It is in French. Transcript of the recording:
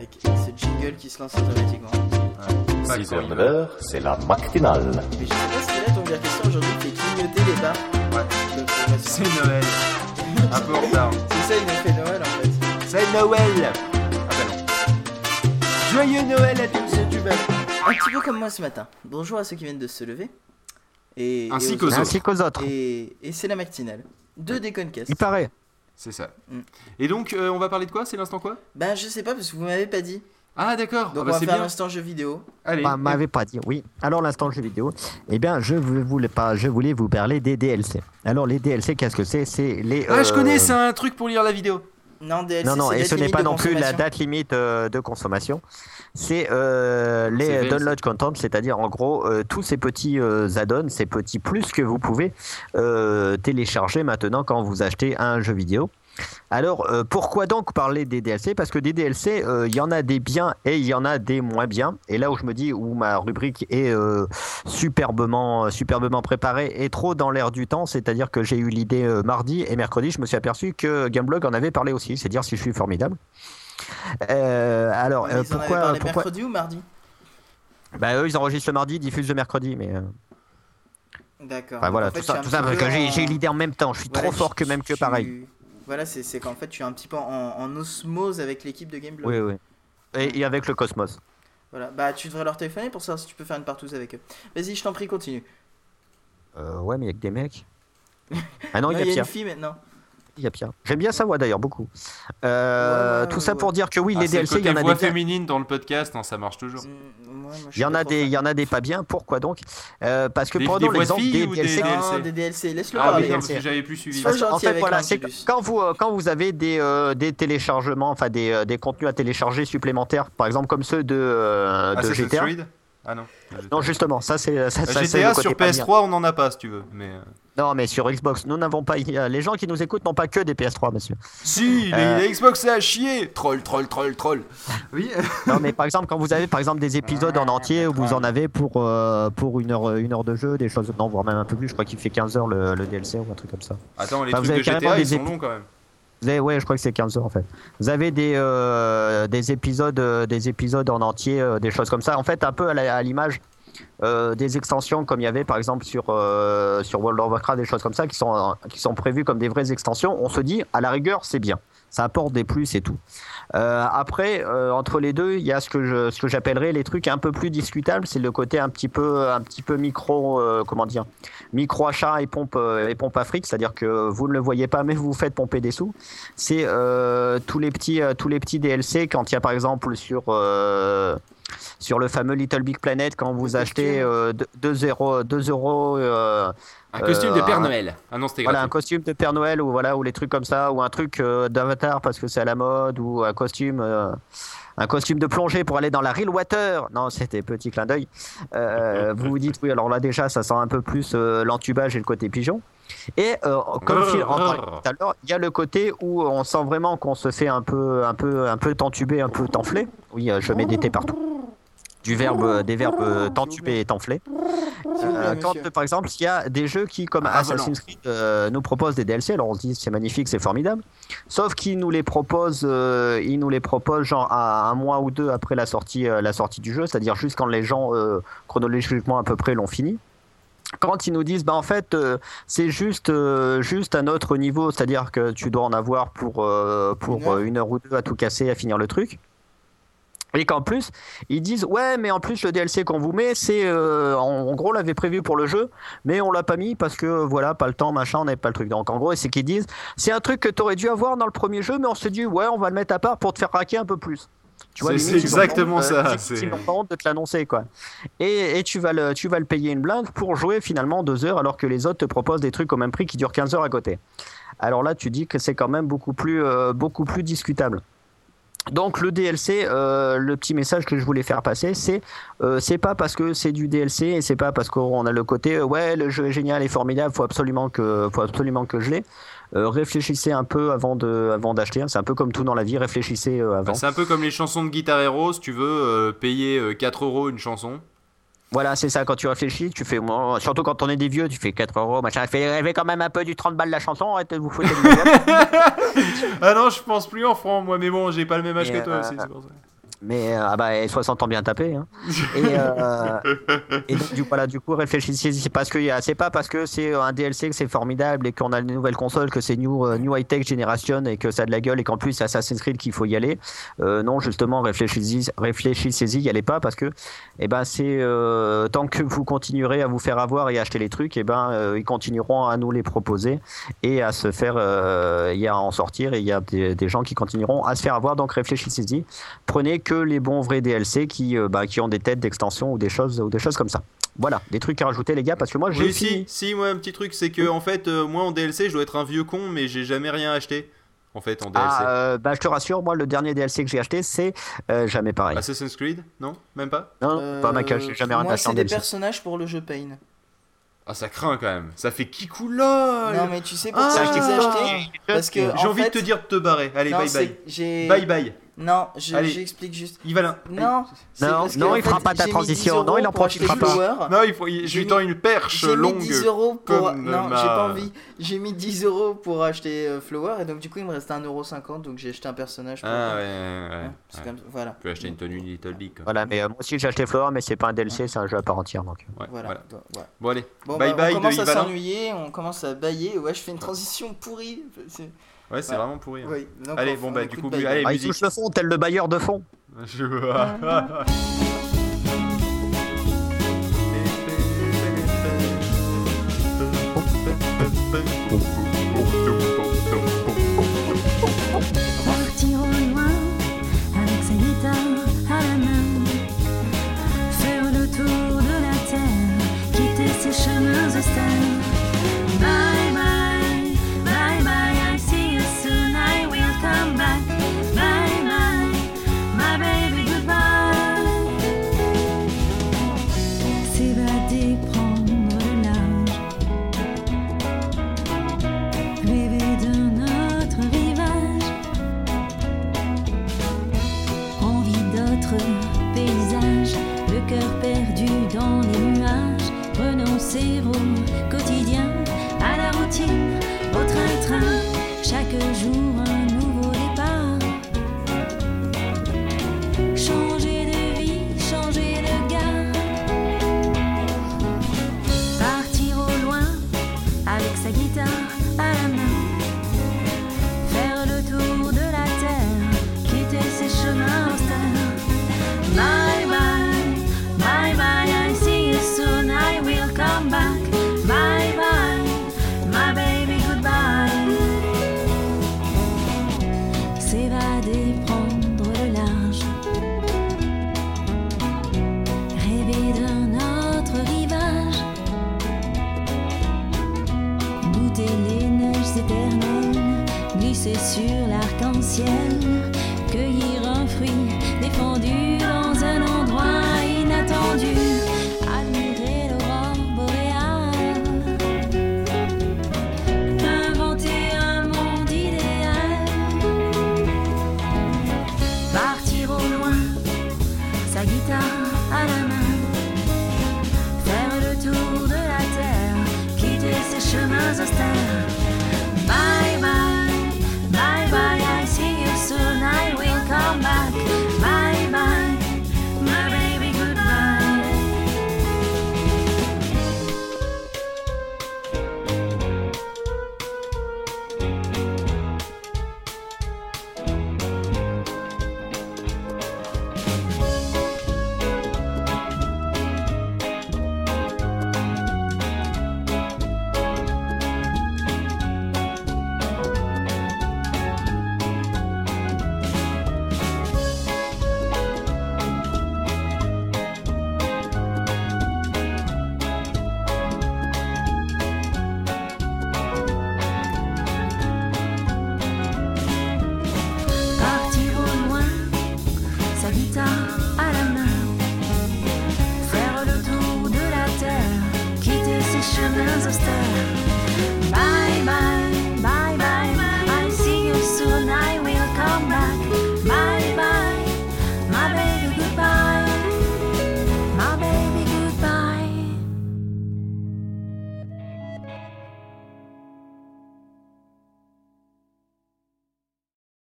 Avec ce jingle qui se lance automatiquement. 6h, 9h, c'est la matinale. Mais je sais pas ce que là, ton gars question aujourd'hui fait clignoter les barres. Ouais. C'est Noël. Un peu en retard. C'est ça, il nous fait Noël en fait. C'est Noël Ah bah non. Joyeux Noël à tous C'est du bal. Un petit peu comme moi ce matin. Bonjour à ceux qui viennent de se lever. Et, Ainsi qu'aux autres. Qu'aux autres. Et, et c'est la matinale. De Déconcast. Il paraît. C'est ça. Mm. Et donc, euh, on va parler de quoi? C'est l'instant quoi? Ben je sais pas parce que vous m'avez pas dit. Ah d'accord, Donc Ah bah, on va c'est faire bien. l'instant jeu vidéo. Allez. Bah, m'avait pas dit. Oui. Alors l'instant jeu vidéo. Eh bien, je voulais pas. Je voulais vous parler des DLC. Alors les DLC, qu'est-ce que c'est? C'est les. Ah, je euh, connais, c'est un truc pour lire la vidéo. Non, DLC, Non, non, et ce n'est pas non plus la date limite euh, de consommation. C'est euh, les download content, c'est-à-dire en gros euh, tous ces petits euh, add-ons, ces petits plus que vous pouvez euh, télécharger maintenant quand vous achetez un jeu vidéo. Alors euh, pourquoi donc parler des DLC Parce que des DLC, euh, il y en a des biens et il y en a des moins bien. Et là où je me dis où ma rubrique est euh, superbement, superbement préparée et trop dans l'air du temps, c'est-à-dire que j'ai eu l'idée mardi et mercredi, je me suis aperçu que Gameblog en avait parlé aussi. C'est dire si je suis formidable. Alors ils en pourquoi, parlé pourquoi mercredi ou mardi? Bah, eux ils enregistrent le mardi, ils diffusent le mercredi, mais D'accord. enfin, Donc, voilà en fait, tout ça, tout ça parce que j'ai eu l'idée en même temps. Je suis trop fort que même que tu- pareil. Voilà, c'est qu'en fait tu es un petit peu en, en osmose avec l'équipe de Gameblog. Oui oui. Et, et avec le Cosmos. Voilà, bah tu devrais leur téléphoner pour savoir si tu peux faire une partouze avec eux. Vas-y, je t'en prie, continue. Euh, ouais mais il y a que des mecs. Ah non, il y a y a Pierre. une fille maintenant. Il y a Pierre. J'aime bien sa voix d'ailleurs beaucoup. Euh, Ouais, tout ça ouais. pour dire que oui Ah, les DLC il y en a voix des bien. féminine dans le podcast, hein, ça marche toujours. Moi, Il y en a des, il y en a des pas bien. Pourquoi donc? Euh, Parce que Des- voix de l'exemple des ou des- DLC. Non, DLC. des DLC, laisse-le Ah oui, parler. non, parce que j'avais plus suivi. Gentil fait, voilà, c'est quand vous, euh, quand vous avez des, euh, des téléchargements, enfin des, euh, des contenus à télécharger supplémentaires, par exemple comme ceux de, euh, de GTA. Ah non. Non, justement, ça c'est ça, ça, c'est GTA sur pas bien. PS3, on en a pas si tu veux. Mais Non, mais sur Xbox, nous n'avons pas. Les gens qui nous écoutent n'ont pas que des PS3, monsieur. si, les, Euh. les Xbox c'est à chier. Troll, troll, troll, troll. Oui. Non, mais par exemple, quand vous avez par exemple des épisodes en entier où vous en avez pour, euh, pour une, heure, une heure de jeu, des choses. Non, voire même un peu plus, je crois qu'il fait 15 heures le, le DLC ou un truc comme ça. Attends, les vous trucs avez de GTA ils des sont longs quand même. Vous avez, ouais, je crois que c'est 15 heures en fait. Vous avez des, euh, des, épisodes, euh, des épisodes en entier, euh, des choses comme ça. En fait, un peu à l'image euh, des extensions comme il y avait par exemple sur, euh, sur World of Warcraft, des choses comme ça qui sont, euh, qui sont prévues comme des vraies extensions. On se dit, à la rigueur, c'est bien. Ça apporte des plus et tout. Euh, après, euh, entre les deux, il y a ce que je, ce que j'appellerais les trucs un peu plus discutables. C'est le côté un petit peu, un petit peu micro, euh, comment dire, micro achat et pompe, et pompe à fric. C'est-à-dire que vous ne le voyez pas, mais vous vous faites pomper des sous. C'est tous les petits, tous les petits DLC quand il y a par exemple sur sur le fameux Little Big Planet quand vous achetez euh, 2 euros, 2 euros Un costume de Père un- Noël. Ah non, c'était voilà, un costume de Père Noël ou voilà ou les trucs comme ça ou un truc euh, d'Avatar parce que c'est à la mode ou un costume euh, un costume de plongée pour aller dans la real water. Non, c'était petit clin d'œil. Euh, vous vous dites oui, alors là déjà ça sent un peu plus euh, l'entubage et le côté pigeon. Et comme Phil en parlait tout à l'heure, il y a le côté où on sent vraiment qu'on se fait un peu un peu un peu t'entuber, un peu t'enfler. Oui, je mets des T partout. Du verbe, euh, des verbes euh, t'entuber et t'enfler. Plaît, Euh, quand monsieur. euh, par exemple il y a des jeux qui comme Ah, Assassin's Creed euh, nous proposent des DLC alors on se dit c'est magnifique c'est formidable sauf qu'ils nous les proposent euh, ils nous les proposent genre à un mois ou deux après la sortie euh, la sortie du jeu c'est-à-dire juste quand les gens euh, chronologiquement à peu près l'ont fini quand ils nous disent bah en fait euh, c'est juste euh, juste un autre niveau c'est-à-dire que tu dois en avoir pour euh, pour Une heure. euh, une heure ou deux à tout casser à finir le truc et qu'en plus, ils disent ouais, mais en plus le DLC qu'on vous met, c'est euh, en, en gros on l'avait prévu pour le jeu, mais on l'a pas mis parce que euh, voilà, pas le temps, machin, on n'avait pas le truc. Donc en gros, c'est qu'ils disent c'est un truc que tu aurais dû avoir dans le premier jeu, mais on s'est dit ouais, on va le mettre à part pour te faire raquer un peu plus. Tu limite, c'est exactement honte, euh, ça, limite, c'est- n'ont pas honte de te l'annoncer quoi. Et, et tu vas le tu vas le payer une blinde pour jouer finalement deux heures alors que les autres te proposent des trucs au même prix qui durent 15 heures à côté. Alors là, tu dis que c'est quand même beaucoup plus euh, beaucoup plus discutable. Donc le DLC, euh, le petit message que je voulais faire passer, c'est euh, c'est pas parce que c'est du DLC et c'est pas parce qu'on a le côté euh, ouais le jeu est génial et formidable, faut absolument que faut absolument que je l'ai. Euh, réfléchissez un peu avant de avant d'acheter. hein. C'est un peu comme tout dans la vie, réfléchissez euh, avant. Bah, c'est un peu comme les chansons de Guitar Hero, si tu veux payer euh, 4 euros une chanson. Voilà, c'est ça. Quand tu réfléchis, tu fais surtout quand on est des vieux, tu fais 4 euros, machin. Fait rêver quand même un peu du 30 balles la chanson. Arrêtez de vous foutre de. Ah non, je pense plus en francs, moi, mais bon, j'ai pas le même âge Et, que toi euh, aussi, c'est pour ça. Mais euh, ah bah, et 60 ans bien tapé. Hein. Et, euh, et donc, du, voilà, du coup, réfléchissez. C'est parce que y a- c'est pas parce que c'est un DLC que c'est formidable et qu'on a une nouvelle console que c'est new, euh, new high tech generation et que ça a de la gueule et qu'en plus c'est Assassin's Creed qu'il faut y aller. Euh, non, justement, réfléchissez, réfléchissez-y, y allez pas parce que, eh ben, c'est euh, tant que vous continuerez à vous faire avoir et acheter les trucs, eh ben, euh, ils continueront à nous les proposer et à se faire, euh, et à en sortir. Et il y a des, des gens qui continueront à se faire avoir. Donc réfléchissez-y. Prenez que les bons vrais DLC qui, euh, bah, qui ont des têtes d'extension ou des choses ou des choses comme ça. Voilà, des trucs à rajouter les gars parce que moi j'ai Oui, si, fini. si, moi, un petit truc, c'est que, en fait, euh, moi, en DLC, je dois être un vieux con, mais j'ai jamais rien acheté. En fait, en DLC. Ah, euh, bah, je te rassure, moi le dernier DLC que j'ai acheté c'est euh, jamais pareil. Assassin's Creed Non? Même pas? Non, Euh, pas Michael, j'ai jamais rien Moi, acheté c'est des personnages pour le jeu Pain. Ah, ça craint quand même. Ça fait kikou lol Non, mais tu sais pourquoi Ah, je les ai achetés? Parce que. J'ai en envie fait- de te dire de te barrer. Allez, non, bye bye. j'ai- Bye bye. Non, je- j'explique juste. Yvalin. Non, c'est Non, non, en il fera fait, pas ta transition. 10 euros Non, il en profitera pas. Flower. Non, il faut, je J'ai lui tends une perche J'ai mis longue. 10 euros pour. Non, ma- j'ai pas envie. J'ai mis 10 euros pour acheter euh, Flower et donc du coup il me restait 1,50€. Donc j'ai acheté un personnage. Pour... Ah, ouais, ouais, ouais. Ouais, c'est ouais. comme... Voilà. Tu peux acheter une tenue Little Big. quoi. Voilà, mais euh, moi aussi j'ai acheté Flower, mais c'est pas un DLC, c'est un jeu à part entière. Donc. Ouais, Voilà. voilà. Bon, allez. Bon, bye bah, bye on commence à s'ennuyer, on commence à bailler. Ouais, je fais une transition pourrie. Ouais, c'est Voilà. vraiment pourri. hein. Oui, donc Allez, on- bon, on bah, du coup, Bye allez. Ah, il touche le fond, tel le bailleur de fond. Je... Partir au loin avec sa guitare à la main, faire le tour de la terre, quitter ses chemins austères. Sur l'arc-en-ciel,